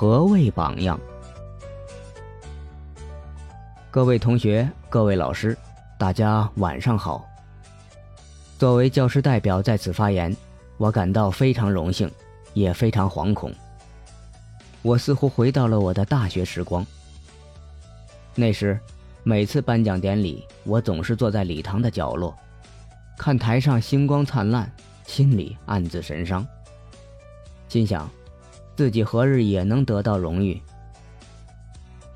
何谓榜样？各位同学，各位老师，大家晚上好。作为教师代表在此发言，我感到非常荣幸，也非常惶恐。我似乎回到了我的大学时光。那时，每次颁奖典礼，我总是坐在礼堂的角落，看台上星光灿烂，心里暗自神伤，心想。自己何日也能得到荣誉？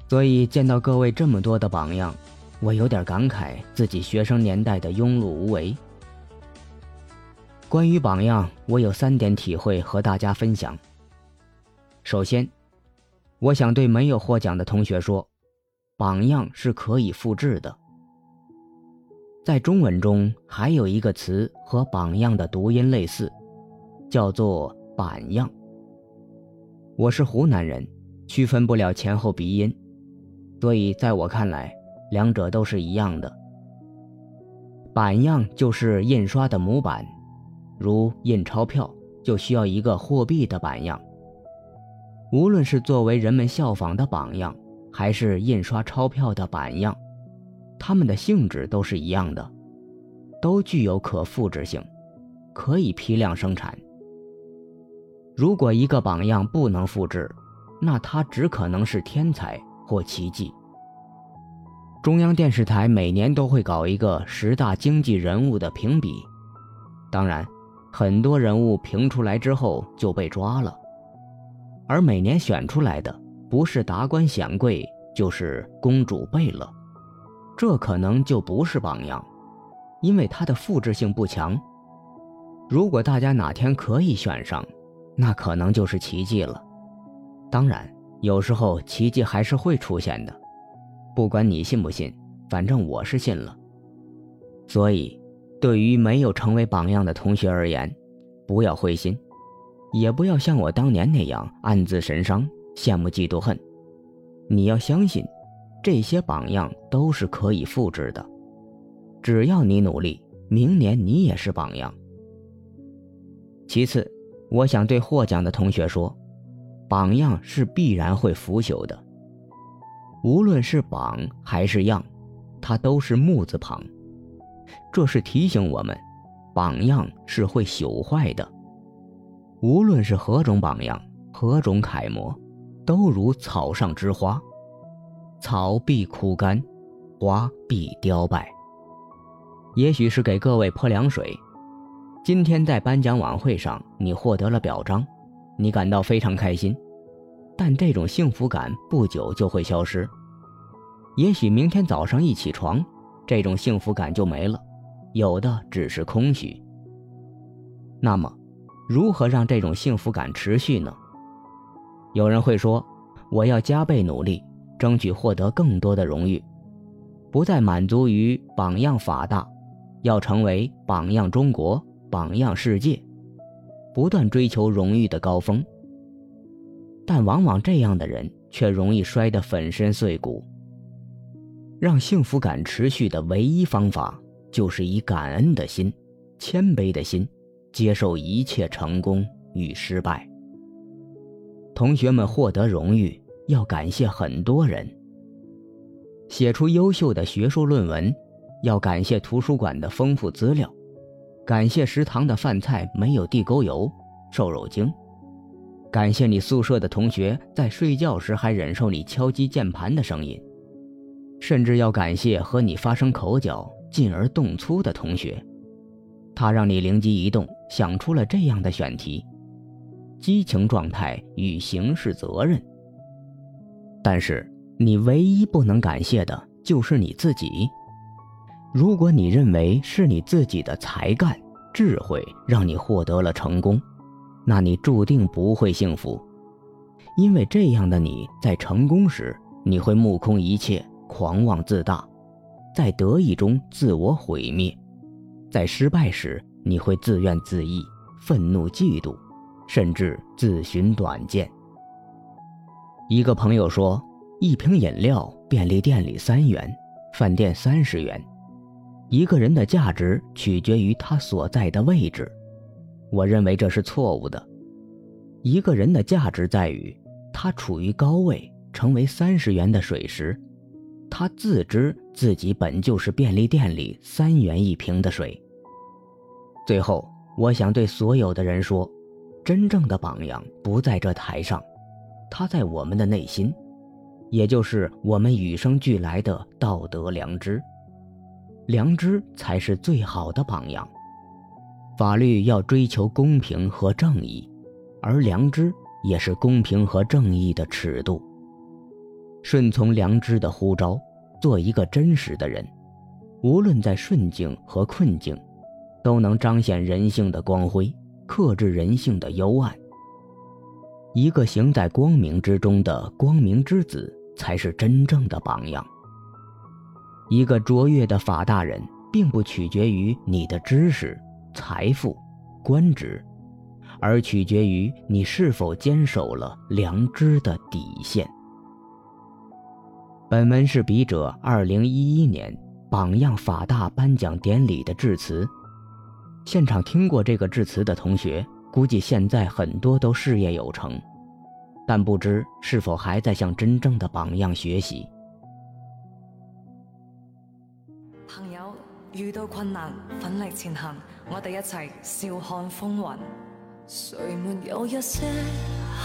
所以见到各位这么多的榜样，我有点感慨自己学生年代的庸碌无为。关于榜样，我有三点体会和大家分享。首先，我想对没有获奖的同学说，榜样是可以复制的。在中文中还有一个词和榜样的读音类似，叫做板样。我是湖南人，区分不了前后鼻音，所以在我看来，两者都是一样的。版样就是印刷的模板，如印钞票就需要一个货币的版样。无论是作为人们效仿的榜样，还是印刷钞票的版样，它们的性质都是一样的，都具有可复制性，可以批量生产。如果一个榜样不能复制，那他只可能是天才或奇迹。中央电视台每年都会搞一个十大经济人物的评比，当然，很多人物评出来之后就被抓了，而每年选出来的不是达官显贵，就是公主贝勒，这可能就不是榜样，因为它的复制性不强。如果大家哪天可以选上，那可能就是奇迹了。当然，有时候奇迹还是会出现的，不管你信不信，反正我是信了。所以，对于没有成为榜样的同学而言，不要灰心，也不要像我当年那样暗自神伤、羡慕嫉妒恨。你要相信，这些榜样都是可以复制的。只要你努力，明年你也是榜样。其次。我想对获奖的同学说，榜样是必然会腐朽的。无论是榜还是样，它都是木字旁，这是提醒我们，榜样是会朽坏的。无论是何种榜样，何种楷模，都如草上之花，草必枯干，花必凋败。也许是给各位泼凉水。今天在颁奖晚会上，你获得了表彰，你感到非常开心，但这种幸福感不久就会消失。也许明天早上一起床，这种幸福感就没了，有的只是空虚。那么，如何让这种幸福感持续呢？有人会说，我要加倍努力，争取获得更多的荣誉，不再满足于榜样法大，要成为榜样中国。榜样世界，不断追求荣誉的高峰，但往往这样的人却容易摔得粉身碎骨。让幸福感持续的唯一方法，就是以感恩的心、谦卑的心，接受一切成功与失败。同学们获得荣誉，要感谢很多人；写出优秀的学术论文，要感谢图书馆的丰富资料。感谢食堂的饭菜没有地沟油、瘦肉精，感谢你宿舍的同学在睡觉时还忍受你敲击键盘的声音，甚至要感谢和你发生口角进而动粗的同学，他让你灵机一动想出了这样的选题：激情状态与刑事责任。但是你唯一不能感谢的就是你自己。如果你认为是你自己的才干、智慧让你获得了成功，那你注定不会幸福，因为这样的你在成功时，你会目空一切、狂妄自大；在得意中自我毁灭；在失败时，你会自怨自艾、愤怒嫉妒，甚至自寻短见。一个朋友说：“一瓶饮料，便利店里三元，饭店三十元。”一个人的价值取决于他所在的位置，我认为这是错误的。一个人的价值在于他处于高位，成为三十元的水时，他自知自己本就是便利店里三元一瓶的水。最后，我想对所有的人说：真正的榜样不在这台上，他在我们的内心，也就是我们与生俱来的道德良知。良知才是最好的榜样。法律要追求公平和正义，而良知也是公平和正义的尺度。顺从良知的呼召，做一个真实的人，无论在顺境和困境，都能彰显人性的光辉，克制人性的幽暗。一个行在光明之中的光明之子，才是真正的榜样。一个卓越的法大人，并不取决于你的知识。财富、官职，而取决于你是否坚守了良知的底线。本文是笔者二零一一年榜样法大颁奖典礼的致辞。现场听过这个致辞的同学，估计现在很多都事业有成，但不知是否还在向真正的榜样学习。遇到困难，奋力前行。我哋一齐笑看风云。谁没有一些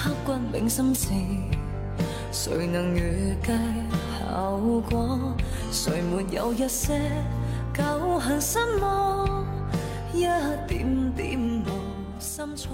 刻骨铭心事？谁能预计后果？谁没有一些旧恨心魔？一点点无心错。